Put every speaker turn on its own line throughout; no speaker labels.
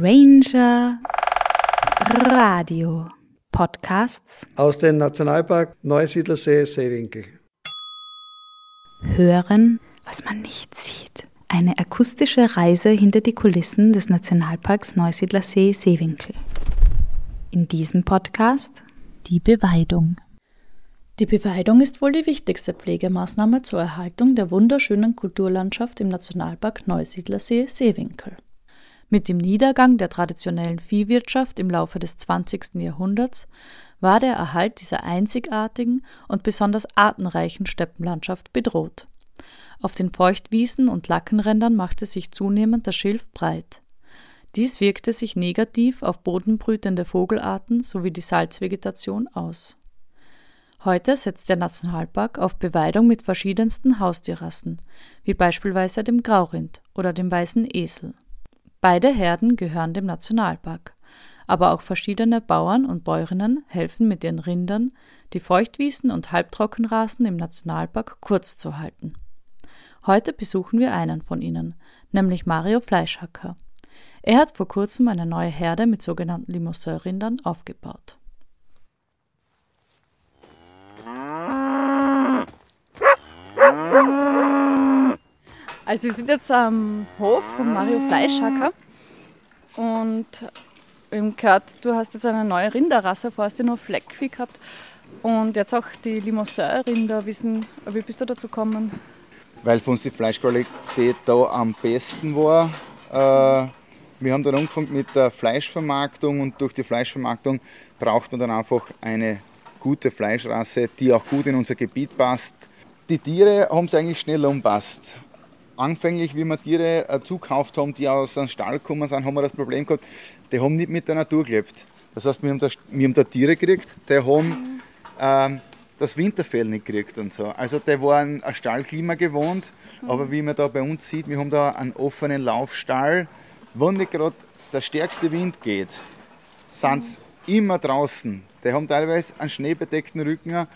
Ranger Radio Podcasts
aus dem Nationalpark Neusiedlersee Seewinkel.
Hören, was man nicht sieht. Eine akustische Reise hinter die Kulissen des Nationalparks Neusiedlersee Seewinkel. In diesem Podcast die Beweidung.
Die Beweidung ist wohl die wichtigste Pflegemaßnahme zur Erhaltung der wunderschönen Kulturlandschaft im Nationalpark Neusiedlersee Seewinkel. Mit dem Niedergang der traditionellen Viehwirtschaft im Laufe des 20. Jahrhunderts war der Erhalt dieser einzigartigen und besonders artenreichen Steppenlandschaft bedroht. Auf den Feuchtwiesen und Lackenrändern machte sich zunehmend das Schilf breit. Dies wirkte sich negativ auf bodenbrütende Vogelarten sowie die Salzvegetation aus. Heute setzt der Nationalpark auf Beweidung mit verschiedensten Haustierrassen, wie beispielsweise dem Graurind oder dem weißen Esel. Beide Herden gehören dem Nationalpark. Aber auch verschiedene Bauern und Bäuerinnen helfen mit ihren Rindern, die Feuchtwiesen und Halbtrockenrasen im Nationalpark kurz zu halten. Heute besuchen wir einen von ihnen, nämlich Mario Fleischhacker. Er hat vor kurzem eine neue Herde mit sogenannten Limousin-Rindern aufgebaut. Also wir sind jetzt am Hof von Mario Fleischhacker und im gehört, du hast jetzt eine neue Rinderrasse, vorher hast du nur Fleckvieh gehabt und jetzt auch die Limousin-Rinder. Wie bist du dazu gekommen?
Weil für uns die Fleischqualität da am besten war. Äh, wir haben dann angefangen mit der Fleischvermarktung und durch die Fleischvermarktung braucht man dann einfach eine gute Fleischrasse, die auch gut in unser Gebiet passt. Die Tiere haben es eigentlich schnell umpasst anfänglich, wie wir Tiere äh, zukauft haben, die aus einem Stall gekommen sind, haben wir das Problem gehabt, die haben nicht mit der Natur gelebt. Das heißt, wir haben da, wir haben da Tiere gekriegt, die haben ähm, das Winterfell nicht gekriegt und so. Also die waren ein Stallklima gewohnt, mhm. aber wie man da bei uns sieht, wir haben da einen offenen Laufstall, wo nicht gerade der stärkste Wind geht, sind sie mhm. immer draußen. Die haben teilweise einen schneebedeckten Rücken,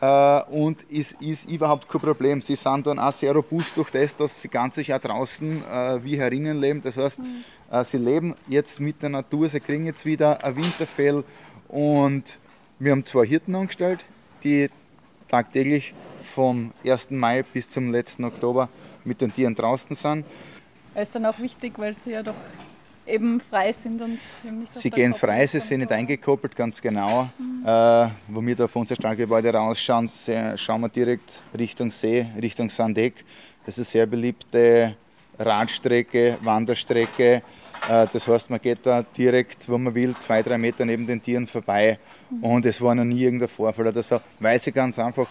äh, und es ist überhaupt kein Problem. Sie sind dann auch sehr robust durch das, dass sie ganz sicher auch draußen äh, wie herinnen leben. Das heißt, mhm. äh, sie leben jetzt mit der Natur, sie kriegen jetzt wieder ein Winterfell und wir haben zwei Hirten angestellt, die tagtäglich vom 1. Mai bis zum letzten Oktober mit den Tieren draußen sind.
Das ist dann auch wichtig, weil sie ja doch eben frei sind und
nicht Sie gehen frei, sie sind nicht eingekoppelt, ganz genau. Mhm. Äh, wo wir da von unser Stallgebäude rausschauen, schauen wir direkt Richtung See, Richtung Sandeck. Das ist eine sehr beliebte Radstrecke, Wanderstrecke. Äh, das heißt, man geht da direkt, wo man will, zwei, drei Meter neben den Tieren vorbei. Mhm. Und es war noch nie irgendein Vorfall oder so, weil sie ganz einfach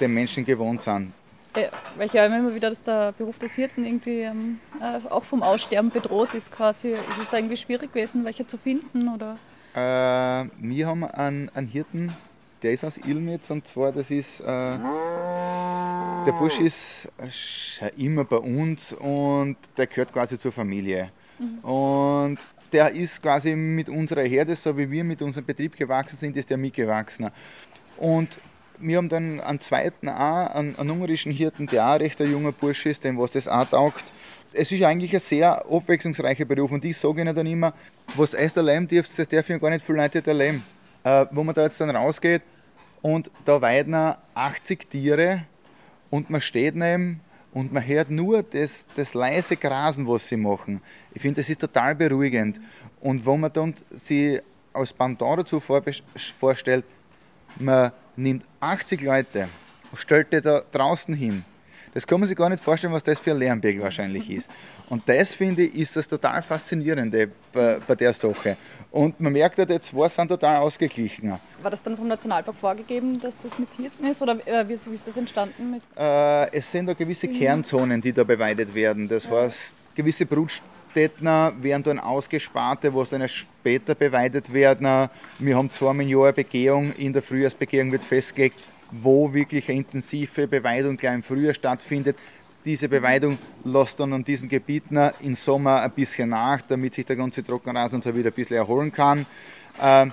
den Menschen gewohnt sind.
Ja, weil ich ja immer wieder, dass der Beruf des Hirten irgendwie ähm, äh, auch vom Aussterben bedroht ist quasi. Ist es da irgendwie schwierig gewesen, welche zu finden? Oder?
Äh, wir haben einen, einen Hirten, der ist aus Ilmitz und zwar das ist, äh, der Busch ist immer bei uns und der gehört quasi zur Familie. Mhm. Und der ist quasi mit unserer Herde, so wie wir mit unserem Betrieb gewachsen sind, ist der mitgewachsen. Und wir haben dann einen zweiten auch, einen, einen ungarischen Hirten, der auch recht junger Bursche ist, dem was das auch taugt. Es ist eigentlich ein sehr abwechslungsreicher Beruf und ich sage ihnen dann immer, was erst erleben dürft, das darf ich gar nicht viele Leute erleben. Äh, wo man da jetzt dann rausgeht und da weiden 80 Tiere und man steht neben und man hört nur das, das leise Grasen, was sie machen. Ich finde, das ist total beruhigend. Und wo man dann sich als Pendant dazu vorstellt, man nimmt 80 Leute und stellt die da draußen hin. Das kann man sich gar nicht vorstellen, was das für ein Lernberg wahrscheinlich ist. Und das finde ich, ist das total Faszinierende bei, bei der Sache. Und man merkt ja, die zwei sind total ausgeglichen.
War das dann vom Nationalpark vorgegeben, dass das mit Hirten ist? Oder wie, ist das entstanden?
Äh, es sind da gewisse mhm. Kernzonen, die da beweidet werden. Das heißt, gewisse Brutstätten werden dann ausgesparte, wo dann später beweidet werden. Wir haben zweimal im Jahr eine Begehung, in der Frühjahrsbegehung wird festgelegt, wo wirklich eine intensive Beweidung gleich im Frühjahr stattfindet. Diese Beweidung lässt dann an diesen Gebieten im Sommer ein bisschen nach, damit sich der ganze Trockenrasen so wieder ein bisschen erholen kann. Ähm,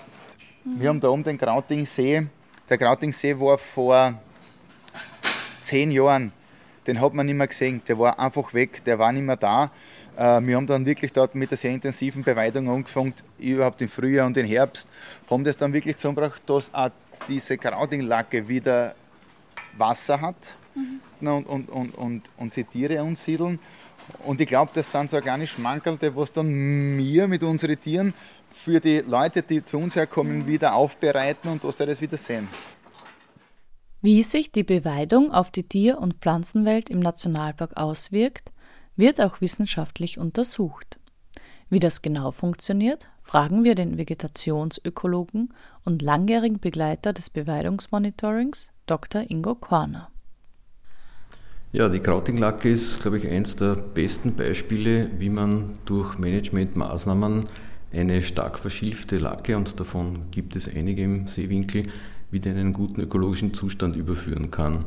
wir haben da oben den Krautingsee. Der Krautingsee war vor zehn Jahren den hat man nicht mehr gesehen. Der war einfach weg, der war nicht mehr da. Äh, wir haben dann wirklich dort mit der sehr intensiven Beweidung angefangen, überhaupt im Frühjahr und im Herbst, haben das dann wirklich zusammengebracht, dass auch diese Krautinglacke wieder Wasser hat mhm. und, und, und, und, und die Tiere ansiedeln. Und ich glaube, das sind so organische Mankelte, was dann wir mit unseren Tieren für die Leute, die zu uns herkommen, mhm. wieder aufbereiten und dass sie das wieder sehen.
Wie sich die Beweidung auf die Tier- und Pflanzenwelt im Nationalpark auswirkt, wird auch wissenschaftlich untersucht. Wie das genau funktioniert, fragen wir den Vegetationsökologen und langjährigen Begleiter des Beweidungsmonitorings, Dr. Ingo Korner.
Ja, die Krautinglacke ist, glaube ich, eines der besten Beispiele, wie man durch Managementmaßnahmen eine stark verschilfte Lacke, und davon gibt es einige im Seewinkel, wieder in einen guten ökologischen Zustand überführen kann.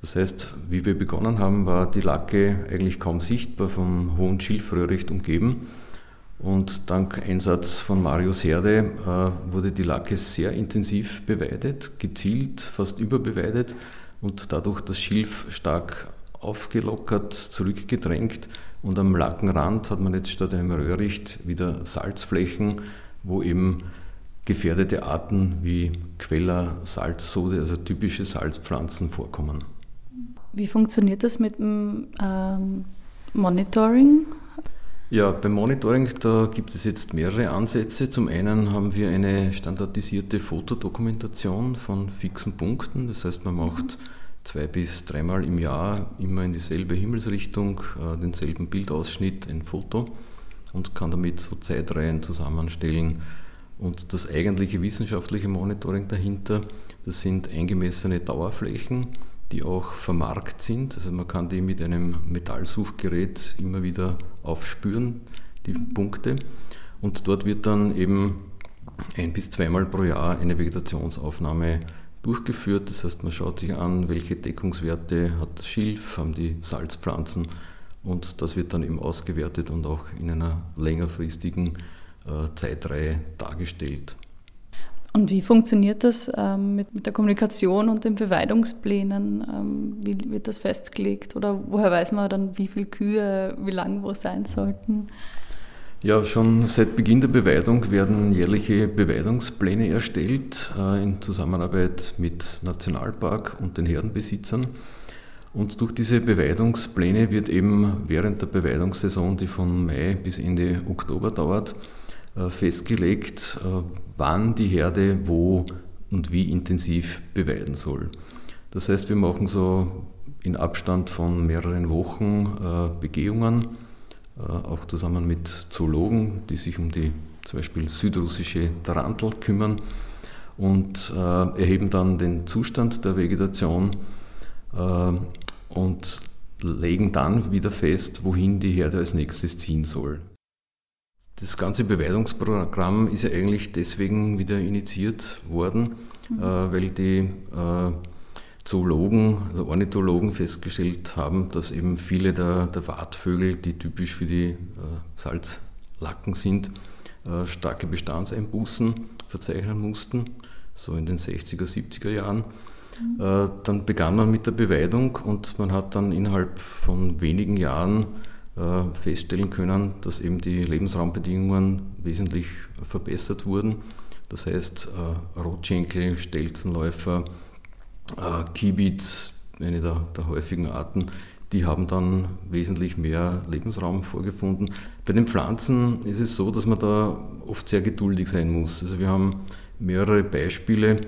Das heißt, wie wir begonnen haben, war die Lacke eigentlich kaum sichtbar vom hohen Schilfröhricht umgeben. Und dank Einsatz von Marius Herde äh, wurde die Lacke sehr intensiv beweidet, gezielt, fast überbeweidet und dadurch das Schilf stark aufgelockert, zurückgedrängt. Und am Lackenrand hat man jetzt statt einem Röhricht wieder Salzflächen, wo eben gefährdete Arten wie Queller, Salzsode, also typische Salzpflanzen vorkommen.
Wie funktioniert das mit dem ähm, Monitoring?
Ja, beim Monitoring, da gibt es jetzt mehrere Ansätze. Zum einen haben wir eine standardisierte Fotodokumentation von fixen Punkten. Das heißt, man macht zwei bis dreimal im Jahr immer in dieselbe Himmelsrichtung, äh, denselben Bildausschnitt, ein Foto und kann damit so Zeitreihen zusammenstellen. Und das eigentliche wissenschaftliche Monitoring dahinter, das sind eingemessene Dauerflächen die auch vermarkt sind. Also man kann die mit einem Metallsuchgerät immer wieder aufspüren, die Punkte. Und dort wird dann eben ein bis zweimal pro Jahr eine Vegetationsaufnahme durchgeführt. Das heißt, man schaut sich an, welche Deckungswerte hat das Schilf, haben die Salzpflanzen und das wird dann eben ausgewertet und auch in einer längerfristigen Zeitreihe dargestellt.
Und wie funktioniert das ähm, mit, der Kommunikation und den Beweidungsplänen? Ähm, wie wird das festgelegt? Oder woher weiß man dann, wie viele Kühe wie lang wo sein sollten?
Ja, schon seit Beginn der Beweidung werden jährliche Beweidungspläne erstellt äh, in Zusammenarbeit mit Nationalpark und den Herdenbesitzern. Und durch diese Beweidungspläne wird eben während der Beweidungssaison, die von Mai bis Ende Oktober dauert, äh, festgelegt, äh, wann die Herde wo und wie intensiv beweiden soll. Das heißt, wir machen so in Abstand von mehreren Wochen äh, Begehungen, auch zusammen mit Zoologen, die sich um die zum Beispiel südrussische Tarantel kümmern und erheben dann den Zustand der Vegetation und legen dann wieder fest, wohin die Herde als nächstes ziehen soll. Das ganze Beweidungsprogramm ist ja eigentlich deswegen wieder initiiert worden, mhm. äh, weil die äh, Zoologen, also Ornithologen festgestellt haben, dass eben viele der, der Wartvögel, die typisch für die äh, Salzlacken sind, starke Bestandseinbußen verzeichnen mussten, so in den 60er, 70er Jahren. Mhm. Dann begann man mit der Beweidung und man hat dann innerhalb von wenigen Jahren feststellen können, dass eben die Lebensraumbedingungen wesentlich verbessert wurden. Das heißt, äh, Rotschenkel, Stelzenläufer, äh, Kibitz, eine der, der häufigen Arten, die haben dann wesentlich mehr Lebensraum vorgefunden. Bei den Pflanzen ist es so, dass man da oft sehr geduldig sein muss. Also wir haben mehrere Beispiele,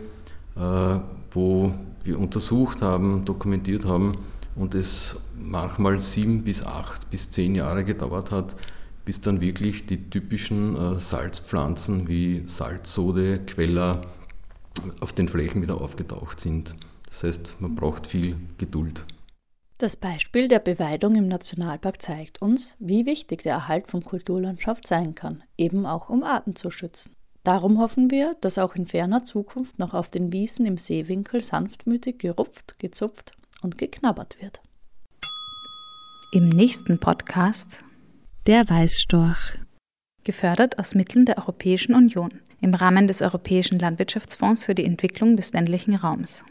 wo wir untersucht haben, dokumentiert haben, und es manchmal sieben bis acht bis zehn Jahre gedauert hat, bis dann wirklich die typischen äh, Salzpflanzen wie Salzsode, Queller auf den Flächen wieder aufgetaucht sind. Das heißt, man braucht viel Geduld.
Das Beispiel der Beweidung im Nationalpark zeigt uns, wie wichtig der Erhalt von Kulturlandschaft sein kann, eben auch um Arten zu schützen. Darum hoffen wir, dass auch in ferner Zukunft noch auf den Wiesen im Seewinkel sanftmütig gerupft, gezupft und geknabbert wird.
Im nächsten Podcast
Der Weißstorch.
Gefördert aus Mitteln der Europäischen Union im Rahmen des Europäischen Landwirtschaftsfonds für die Entwicklung des ländlichen Raums.